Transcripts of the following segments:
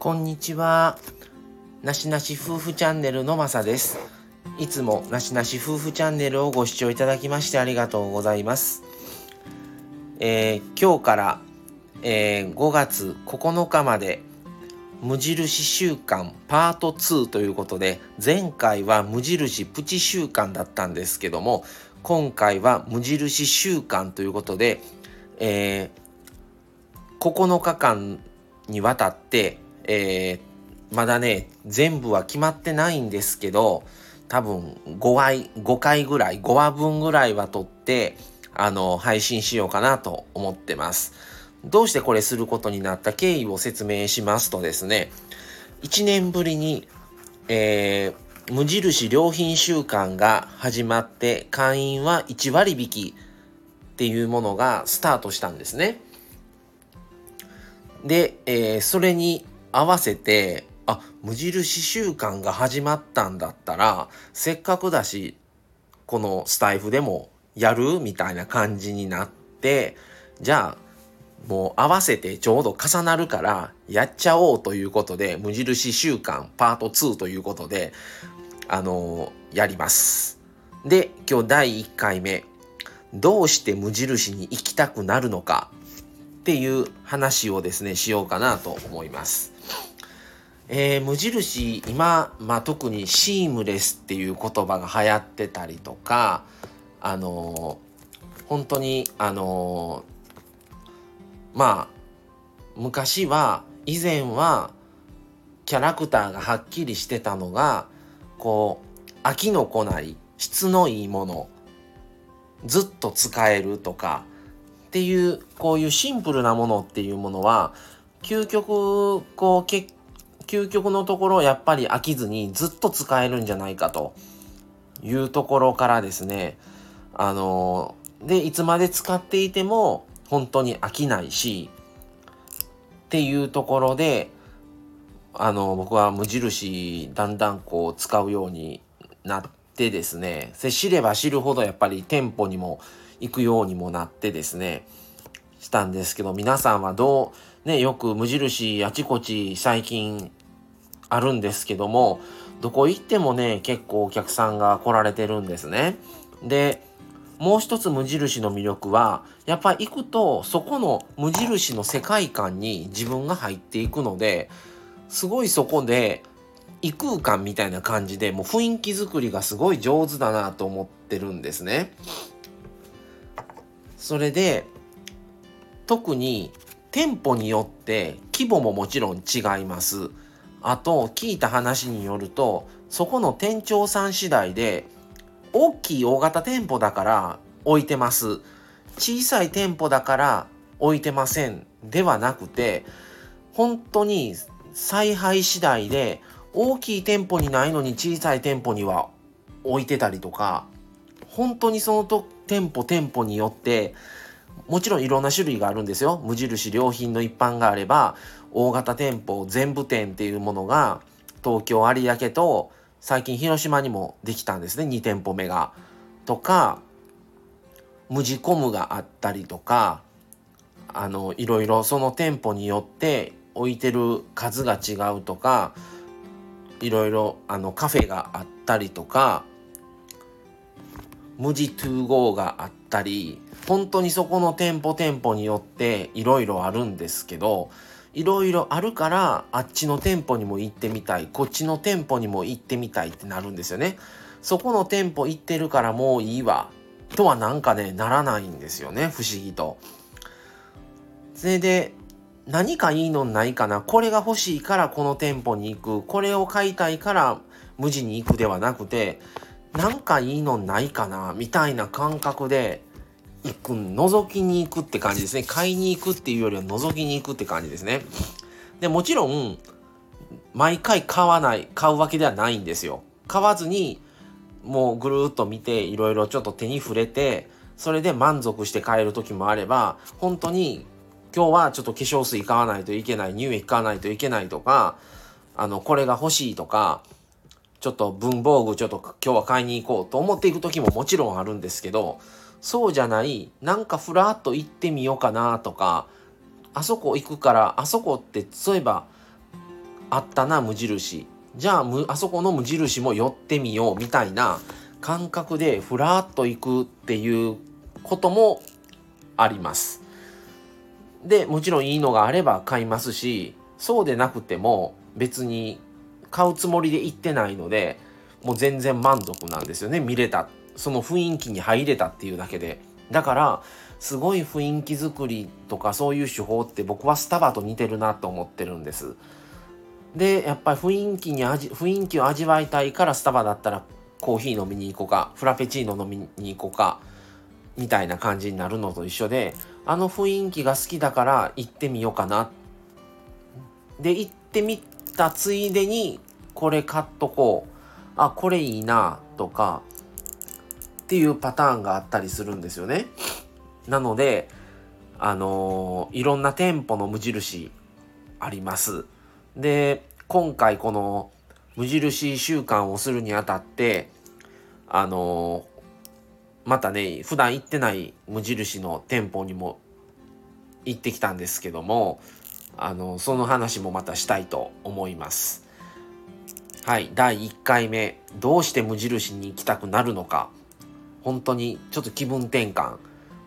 こんにちは。なしなし夫婦チャンネルのまさです。いつもなしなし夫婦チャンネルをご視聴いただきましてありがとうございます。えー、今日から、えー、5月9日まで無印週間パート2ということで前回は無印プチ週間だったんですけども今回は無印週間ということで、えー、9日間にわたって、えー、まだね全部は決まってないんですけど多分5回 ,5 回ぐらい5話分ぐらいは撮ってあの配信しようかなと思ってます。どうしてこれすることになった経緯を説明しますとですね1年ぶりに、えー無印良品週間が始まって会員は1割引きっていうものがスタートしたんですね。で、えー、それに合わせてあ無印週間が始まったんだったらせっかくだしこのスタイフでもやるみたいな感じになってじゃあもう合わせてちょうど重なるからやっちゃおうということで無印週間パート2ということであのやります。で今日第1回目どうして無印に行きたくなるのかっていう話をですねしようかなと思います。えー、無印今、まあ、特にシームレスっていう言葉が流行ってたりとかあのー、本当にあのー、まあ昔は以前はキャラクターがはっきりしてたのがこう飽きのこない質のいいものずっと使えるとかっていうこういうシンプルなものっていうものは究極こうけ究極のところやっぱり飽きずにずっと使えるんじゃないかと。いうところからですね。あのでいつまで使っていても本当に飽きないしっていうところであの僕は無印だんだんこう使うようになってですね。知れば知るほどやっぱり店舗にも行くようにもなってですね。したんですけど皆さんはどうねよく無印あちこち最近あるんですけどもどこ行ってもね結構お客さんが来られてるんですね。でもう一つ無印の魅力はやっぱ行くとそこの無印の世界観に自分が入っていくのですごいそこで異空間みたいな感じでもう雰囲気作りがすごい上手だなと思ってるんですね。それで特に店舗によって規模ももちろん違います。あと聞いた話によるとそこの店長さん次第で大きい大型店舗だから置いてます。小さい店舗だから置いてません。ではなくて本当に采配次第で大きい店舗にないのに小さい店舗には置いてたりとか本当にそのと店舗店舗によってもちろんいろんな種類があるんですよ無印良品の一般があれば大型店舗全部店っていうものが東京有明と最近広島にもできたんですね2店舗目が。とか無地コムがあったりとかあのいろいろその店舗によって置いてる数が違うとかいろいろあのカフェがあったりとか無地トゥーゴーがあったり本当にそこの店舗店舗によっていろいろあるんですけどいろいろあるからあっちの店舗にも行ってみたいこっちの店舗にも行ってみたいってなるんですよね。そこの店舗行ってるからもういいわとはなんかねならないんですよね不思議と。それで何かいいのないかなこれが欲しいからこの店舗に行くこれを買いたいから無地に行くではなくてなんかいいのないかなみたいな感覚で行く覗きに行くって感じですね。買いに行くっていうよりは覗きに行くって感じですね。でもちろん毎回買わない買うわけではないんですよ。買わずにもうぐるっと見ていろいろちょっと手に触れてそれで満足して買える時もあれば本当に今日はちょっと化粧水買わないといけない乳液買わないといけないとかあのこれが欲しいとかちょっと文房具ちょっと今日は買いに行こうと思っていく時ももちろんあるんですけどそうじゃないなんかふらっと行ってみようかなとかあそこ行くからあそこってそういえばあったな無印じゃああそこの無印も寄ってみようみたいな感覚でふらっと行くっていうこともあります。でもちろんいいのがあれば買いますしそうでなくても別に買うつもりで行ってないのでもう全然満足なんですよね。見れた。その雰囲気に入れたっていうだけで。だからすごい雰囲気作りとかそういう手法って僕はスタバと似てるなと思ってるんです。でやっぱり雰囲気に味雰囲気を味わいたいからスタバだったらコーヒー飲みに行こうかフラペチーノ飲みに行こうかみたいな感じになるのと一緒であの雰囲気が好きだから行ってみようかな。で行ってみたついでにこれ買っとこうあこれいいなとかっていうパターンがあったりするんですよね。なのであのー、いろんな店舗の無印あります。で今回この無印週間をするにあたってあのー、またね普段行ってない無印の店舗にも行ってきたんですけどもあのその話もまたしたいと思います。はい、第1回目どうして無印に行きたくなるのか本当にちょっと気分転換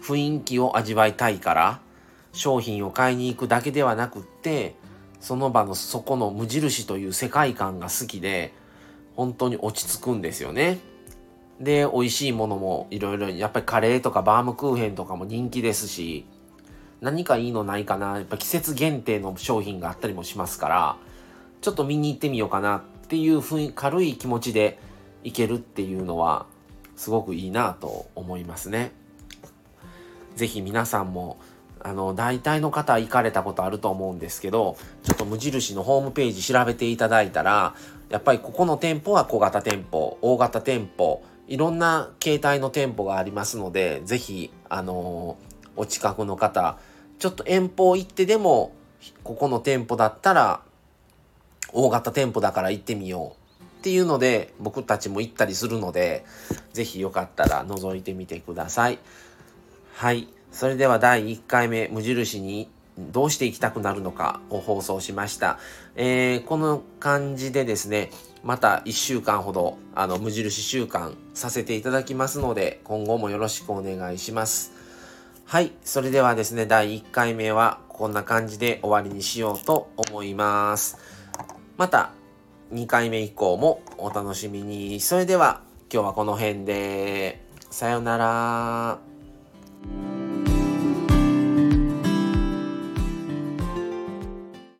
雰囲気を味わいたいから商品を買いに行くだけではなくってその場のそこの無印という世界観が好きで本当に落ち着くんですよね。で美味しいものもいろいろやっぱりカレーとかバームクーヘンとかも人気ですし何かいいのないかなやっぱ季節限定の商品があったりもしますからちょっと見に行ってみようかなっていうふうに軽い気持ちでいけるっていうのはすごくいいなと思いますね。是非皆さんもあの大体の方行かれたことあると思うんですけどちょっと無印のホームページ調べていただいたらやっぱりここの店舗は小型店舗大型店舗いろんな形態の店舗がありますので是非あのお近くの方ちょっと遠方行ってでもここの店舗だったら大型店舗だから行ってみようっていうので僕たちも行ったりするので是非よかったら覗いてみてください。はい。それでは第1回目無印にどうして行きたくなるのかを放送しました。えー、この感じでですね、また1週間ほどあの無印週間させていただきますので今後もよろしくお願いします。はい。それではですね、第1回目はこんな感じで終わりにしようと思います。また2回目以降もお楽しみに。それでは今日はこの辺で。さようなら。